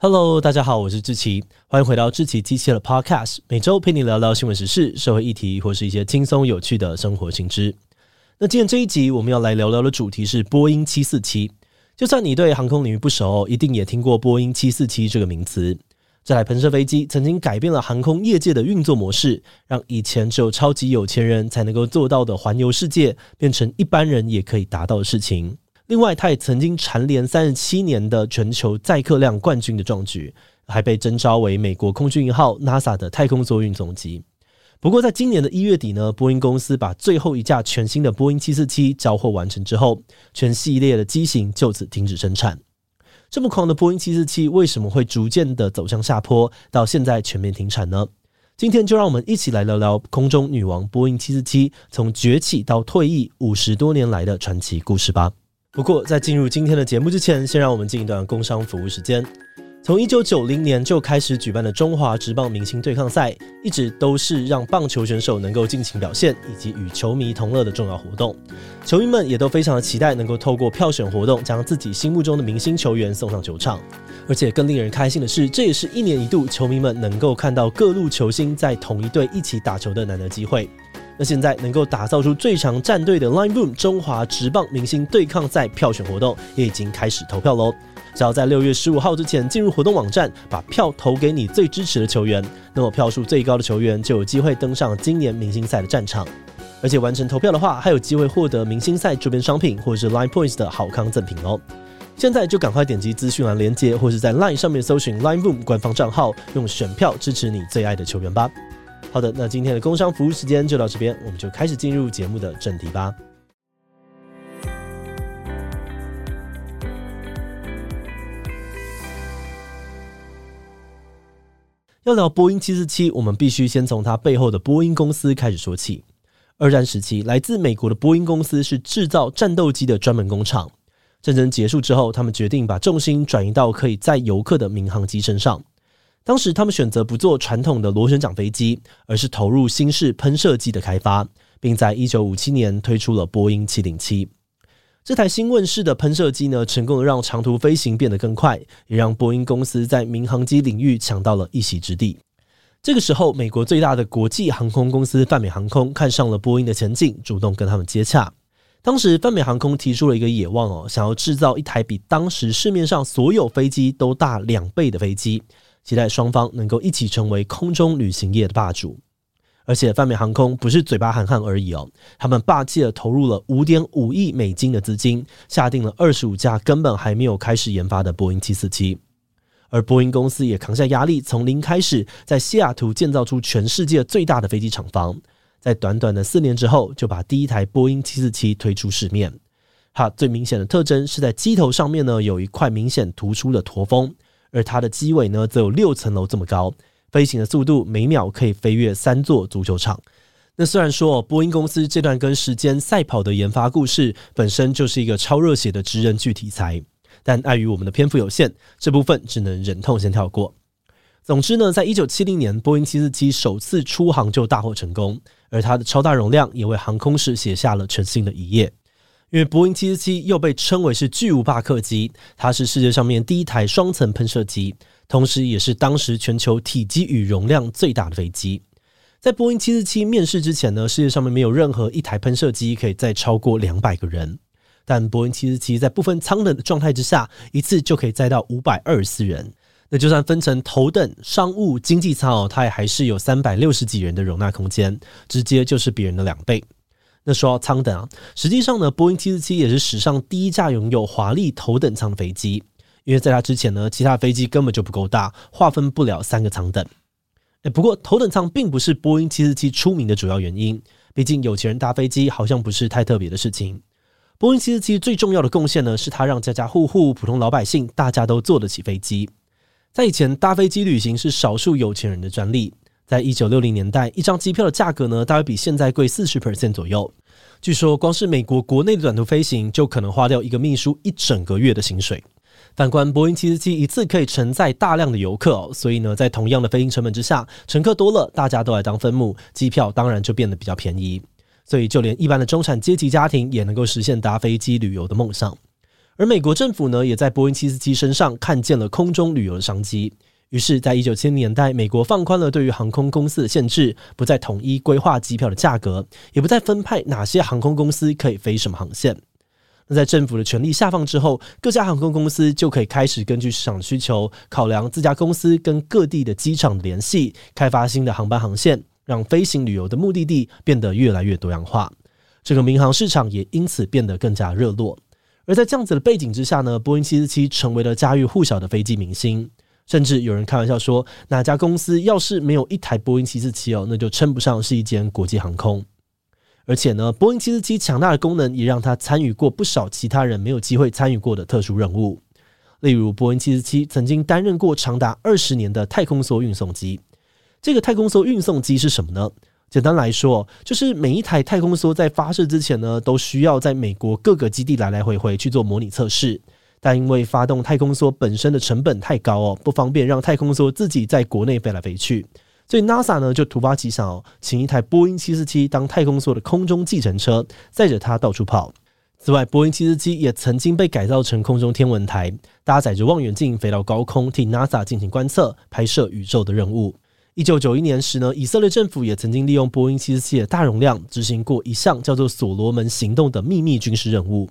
Hello，大家好，我是志奇，欢迎回到志奇机器的 Podcast，每周陪你聊聊新闻时事、社会议题，或是一些轻松有趣的生活新知。那今天这一集我们要来聊聊的主题是波音七四七。就算你对航空领域不熟，一定也听过波音七四七这个名词。这台喷射飞机曾经改变了航空业界的运作模式，让以前只有超级有钱人才能够做到的环游世界，变成一般人也可以达到的事情。另外，它也曾经蝉联三十七年的全球载客量冠军的壮举，还被征召为美国空军一号 NASA 的太空作运总机。不过，在今年的一月底呢，波音公司把最后一架全新的波音七四七交货完成之后，全系列的机型就此停止生产。这么狂的波音七四七为什么会逐渐的走向下坡，到现在全面停产呢？今天就让我们一起来聊聊空中女王波音七四七从崛起到退役五十多年来的传奇故事吧。不过，在进入今天的节目之前，先让我们进一段工商服务时间。从一九九零年就开始举办的中华职棒明星对抗赛，一直都是让棒球选手能够尽情表现以及与球迷同乐的重要活动。球迷们也都非常的期待能够透过票选活动，将自己心目中的明星球员送上球场。而且更令人开心的是，这也是一年一度球迷们能够看到各路球星在同一队一起打球的难得机会。那现在能够打造出最强战队的 Line Boom 中华职棒明星对抗赛票选活动也已经开始投票喽！只要在六月十五号之前进入活动网站，把票投给你最支持的球员，那么票数最高的球员就有机会登上今年明星赛的战场。而且完成投票的话，还有机会获得明星赛周边商品或者是 Line Points 的好康赠品哦！现在就赶快点击资讯栏连接，或是在 Line 上面搜寻 Line Boom 官方账号，用选票支持你最爱的球员吧！好的，那今天的工商服务时间就到这边，我们就开始进入节目的正题吧。要聊波音七四七，我们必须先从它背后的波音公司开始说起。二战时期，来自美国的波音公司是制造战斗机的专门工厂。战争结束之后，他们决定把重心转移到可以载游客的民航机身上。当时他们选择不做传统的螺旋桨飞机，而是投入新式喷射机的开发，并在一九五七年推出了波音七零七。这台新问世的喷射机呢，成功的让长途飞行变得更快，也让波音公司在民航机领域抢到了一席之地。这个时候，美国最大的国际航空公司泛美航空看上了波音的前景，主动跟他们接洽。当时泛美航空提出了一个野望哦，想要制造一台比当时市面上所有飞机都大两倍的飞机。期待双方能够一起成为空中旅行业的霸主，而且泛美航空不是嘴巴喊喊而已哦，他们霸气的投入了五点五亿美金的资金，下定了二十五架根本还没有开始研发的波音七四七，而波音公司也扛下压力，从零开始在西雅图建造出全世界最大的飞机厂房，在短短的四年之后，就把第一台波音七四七推出市面。它最明显的特征是在机头上面呢，有一块明显突出的驼峰。而它的机尾呢，则有六层楼这么高，飞行的速度每秒可以飞越三座足球场。那虽然说波音公司这段跟时间赛跑的研发故事本身就是一个超热血的职人剧题材，但碍于我们的篇幅有限，这部分只能忍痛先跳过。总之呢，在一九七零年，波音七四七首次出航就大获成功，而它的超大容量也为航空史写下了全新的一页。因为波音七四七又被称为是巨无霸客机，它是世界上面第一台双层喷射机，同时也是当时全球体积与容量最大的飞机。在波音七四七面世之前呢，世界上面没有任何一台喷射机可以载超过两百个人，但波音七四七在不分舱等的状态之下，一次就可以载到五百二十四人。那就算分成头等、商务、经济舱哦，它也还是有三百六十几人的容纳空间，直接就是别人的两倍。那说到舱等啊，实际上呢，波音七四七也是史上第一架拥有华丽头等舱的飞机，因为在它之前呢，其他飞机根本就不够大，划分不了三个舱等。诶，不过头等舱并不是波音七四七出名的主要原因，毕竟有钱人搭飞机好像不是太特别的事情。波音七四七最重要的贡献呢，是它让家家户户、普通老百姓大家都坐得起飞机。在以前，搭飞机旅行是少数有钱人的专利。在一九六零年代，一张机票的价格呢，大约比现在贵四十 percent 左右。据说，光是美国国内的短途飞行，就可能花掉一个秘书一整个月的薪水。反观波音七四七，一次可以承载大量的游客，所以呢，在同样的飞行成本之下，乘客多了，大家都来当分母，机票当然就变得比较便宜。所以，就连一般的中产阶级家庭也能够实现搭飞机旅游的梦想。而美国政府呢，也在波音七四七身上看见了空中旅游的商机。于是，在一九七零年代，美国放宽了对于航空公司的限制，不再统一规划机票的价格，也不再分派哪些航空公司可以飞什么航线。那在政府的权力下放之后，各家航空公司就可以开始根据市场需求，考量自家公司跟各地的机场联系，开发新的航班航线，让飞行旅游的目的地变得越来越多样化。这个民航市场也因此变得更加热络。而在这样子的背景之下呢，波音七四七成为了家喻户晓的飞机明星。甚至有人开玩笑说，哪家公司要是没有一台波音七四七哦，那就称不上是一间国际航空。而且呢，波音七四七强大的功能也让他参与过不少其他人没有机会参与过的特殊任务。例如，波音七四七曾经担任过长达二十年的太空梭运送机。这个太空梭运送机是什么呢？简单来说，就是每一台太空梭在发射之前呢，都需要在美国各个基地来来回回去做模拟测试。但因为发动太空梭本身的成本太高哦，不方便让太空梭自己在国内飞来飞去，所以 NASA 呢就突发奇想哦，请一台波音七四七当太空梭的空中计程车，载着它到处跑。此外，波音七四七也曾经被改造成空中天文台，搭载着望远镜飞到高空，替 NASA 进行观测、拍摄宇宙的任务。一九九一年时呢，以色列政府也曾经利用波音七四七的大容量，执行过一项叫做“所罗门行动”的秘密军事任务。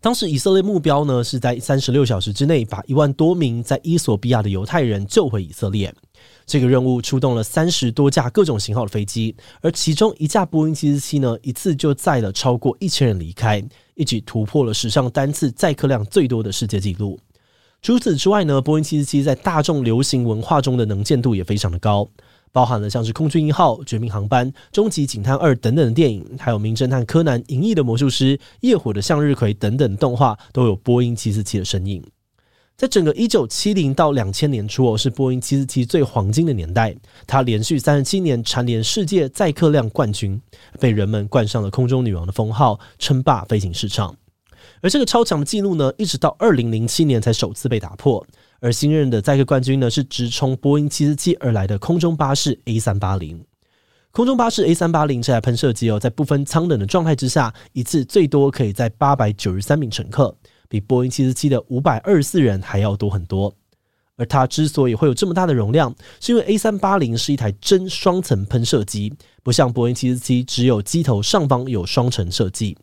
当时以色列目标呢，是在三十六小时之内把一万多名在伊索比亚的犹太人救回以色列。这个任务出动了三十多架各种型号的飞机，而其中一架波音七四七呢，一次就载了超过一千人离开，一举突破了史上单次载客量最多的世界纪录。除此之外呢，波音七四七在大众流行文化中的能见度也非常的高。包含了像是《空军一号》《绝命航班》《终极警探二》等等的电影，还有《名侦探柯南》《银翼的魔术师》《夜火的向日葵》等等动画，都有波音七四七的身影。在整个一九七零到两千年初哦，是波音七四七最黄金的年代，它连续三十七年蝉联世界载客量冠军，被人们冠上了“空中女王”的封号，称霸飞行市场。而这个超强的纪录呢，一直到二零零七年才首次被打破。而新任的载客冠军呢，是直冲波音七四七而来的空中巴士 A 三八零。空中巴士 A 三八零这台喷射机哦，在不分舱等的状态之下，一次最多可以载八百九十三名乘客，比波音七四七的五百二十四人还要多很多。而它之所以会有这么大的容量，是因为 A 三八零是一台真双层喷射机，不像波音七四七只有机头上方有双层设计。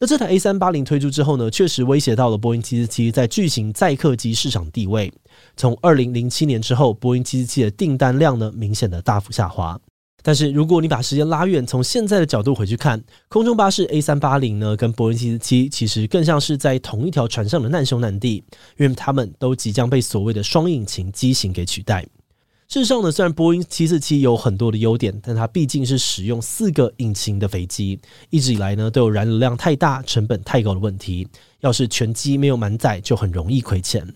那这台 A 三八零推出之后呢，确实威胁到了波音七四七在巨型载客机市场地位。从二零零七年之后，波音七四七的订单量呢，明显的大幅下滑。但是如果你把时间拉远，从现在的角度回去看，空中巴士 A 三八零呢，跟波音七四七其实更像是在同一条船上的难兄难弟，因为他们都即将被所谓的双引擎机型给取代。事实上呢，虽然波音七四七有很多的优点，但它毕竟是使用四个引擎的飞机，一直以来呢都有燃油量太大、成本太高的问题。要是全机没有满载，就很容易亏钱。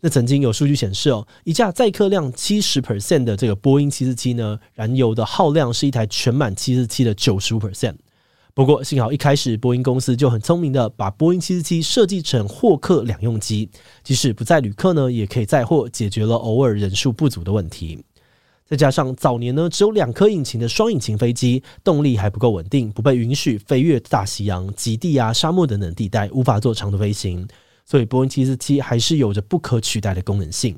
那曾经有数据显示哦，一架载客量七十 percent 的这个波音七四七呢，燃油的耗量是一台全满七四七的九十五 percent。不过，幸好一开始波音公司就很聪明的把波音七四七设计成货客两用机，即使不载旅客呢，也可以载货，解决了偶尔人数不足的问题。再加上早年呢，只有两颗引擎的双引擎飞机，动力还不够稳定，不被允许飞越大西洋、极地啊、沙漠等等地带，无法做长途飞行，所以波音七四七还是有着不可取代的功能性。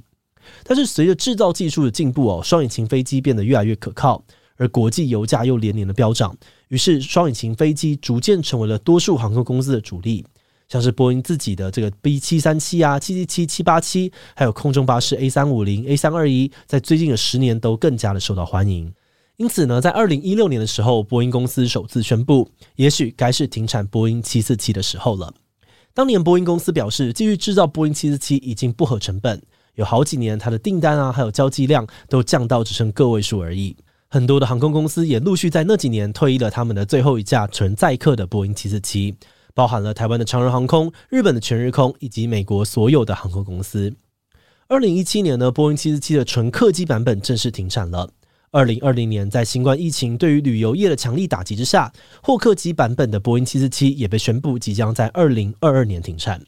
但是随着制造技术的进步哦，双引擎飞机变得越来越可靠。而国际油价又连年的飙涨，于是双引擎飞机逐渐成为了多数航空公司的主力，像是波音自己的这个 B 七三七啊、七七七、七八七，还有空中巴士 A 三五零、A 三二一，在最近的十年都更加的受到欢迎。因此呢，在二零一六年的时候，波音公司首次宣布，也许该是停产波音七四七的时候了。当年波音公司表示，继续制造波音七四七已经不合成本，有好几年它的订单啊，还有交机量都降到只剩个位数而已。很多的航空公司也陆续在那几年退役了他们的最后一架纯载客的波音七四七，包含了台湾的长荣航空、日本的全日空以及美国所有的航空公司。二零一七年呢，波音七四七的纯客机版本正式停产了。二零二零年，在新冠疫情对于旅游业的强力打击之下，货客机版本的波音七四七也被宣布即将在二零二二年停产。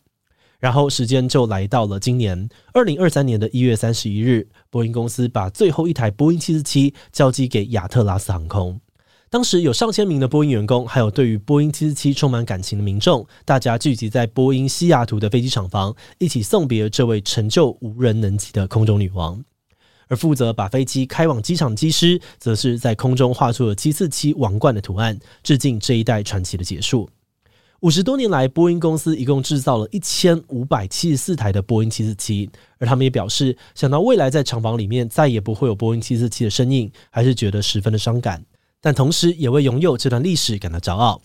然后时间就来到了今年二零二三年的一月三十一日，波音公司把最后一台波音七四七交机给亚特拉斯航空。当时有上千名的波音员工，还有对于波音747充满感情的民众，大家聚集在波音西雅图的飞机厂房，一起送别这位成就无人能及的空中女王。而负责把飞机开往机场的机师，则是在空中画出了747王冠的图案，致敬这一代传奇的结束。五十多年来，波音公司一共制造了一千五百七十四台的波音747，而他们也表示，想到未来在厂房里面再也不会有波音747的身影，还是觉得十分的伤感。但同时也为拥有这段历史感到骄傲。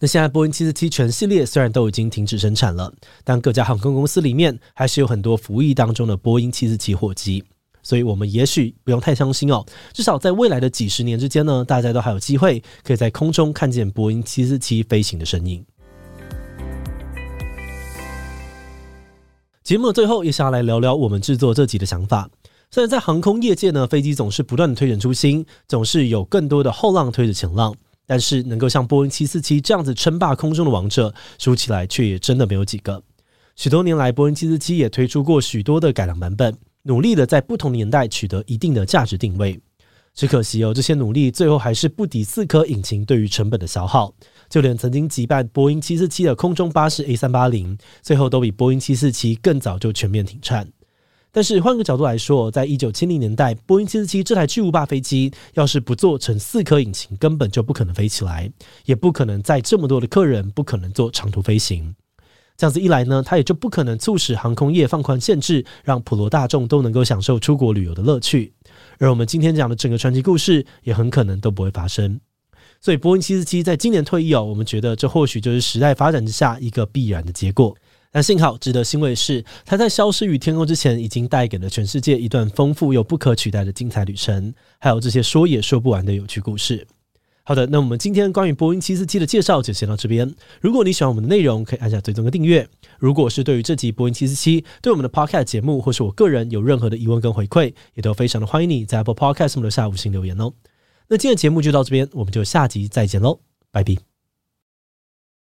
那现在波音747全系列虽然都已经停止生产了，但各家航空公司里面还是有很多服役当中的波音747货机。所以，我们也许不用太伤心哦。至少在未来的几十年之间呢，大家都还有机会可以在空中看见波音747飞行的身影。节目的最后，也想要来聊聊我们制作这集的想法。虽然在航空业界呢，飞机总是不断的推陈出新，总是有更多的后浪推着前浪，但是能够像波音747这样子称霸空中的王者，数起来却也真的没有几个。许多年来，波音747也推出过许多的改良版本。努力的在不同年代取得一定的价值定位，只可惜哦，这些努力最后还是不敌四颗引擎对于成本的消耗。就连曾经击败波音七四七的空中巴士 A 三八零，最后都比波音七四七更早就全面停产。但是换个角度来说，在一九七零年代，波音七四七这台巨无霸飞机，要是不做成四颗引擎，根本就不可能飞起来，也不可能载这么多的客人，不可能做长途飞行。这样子一来呢，它也就不可能促使航空业放宽限制，让普罗大众都能够享受出国旅游的乐趣。而我们今天讲的整个传奇故事，也很可能都不会发生。所以，波音747在今年退役哦，我们觉得这或许就是时代发展之下一个必然的结果。但幸好，值得欣慰的是，它在消失于天空之前，已经带给了全世界一段丰富又不可取代的精彩旅程，还有这些说也说不完的有趣故事。好的，那我们今天关于波音七四七的介绍就先到这边。如果你喜欢我们的内容，可以按下追踪跟订阅。如果是对于这集波音七四七对我们的 Podcast 节目或是我个人有任何的疑问跟回馈，也都非常的欢迎你在 Apple Podcast 上留下五星留言哦。那今天的节目就到这边，我们就下集再见喽，拜拜。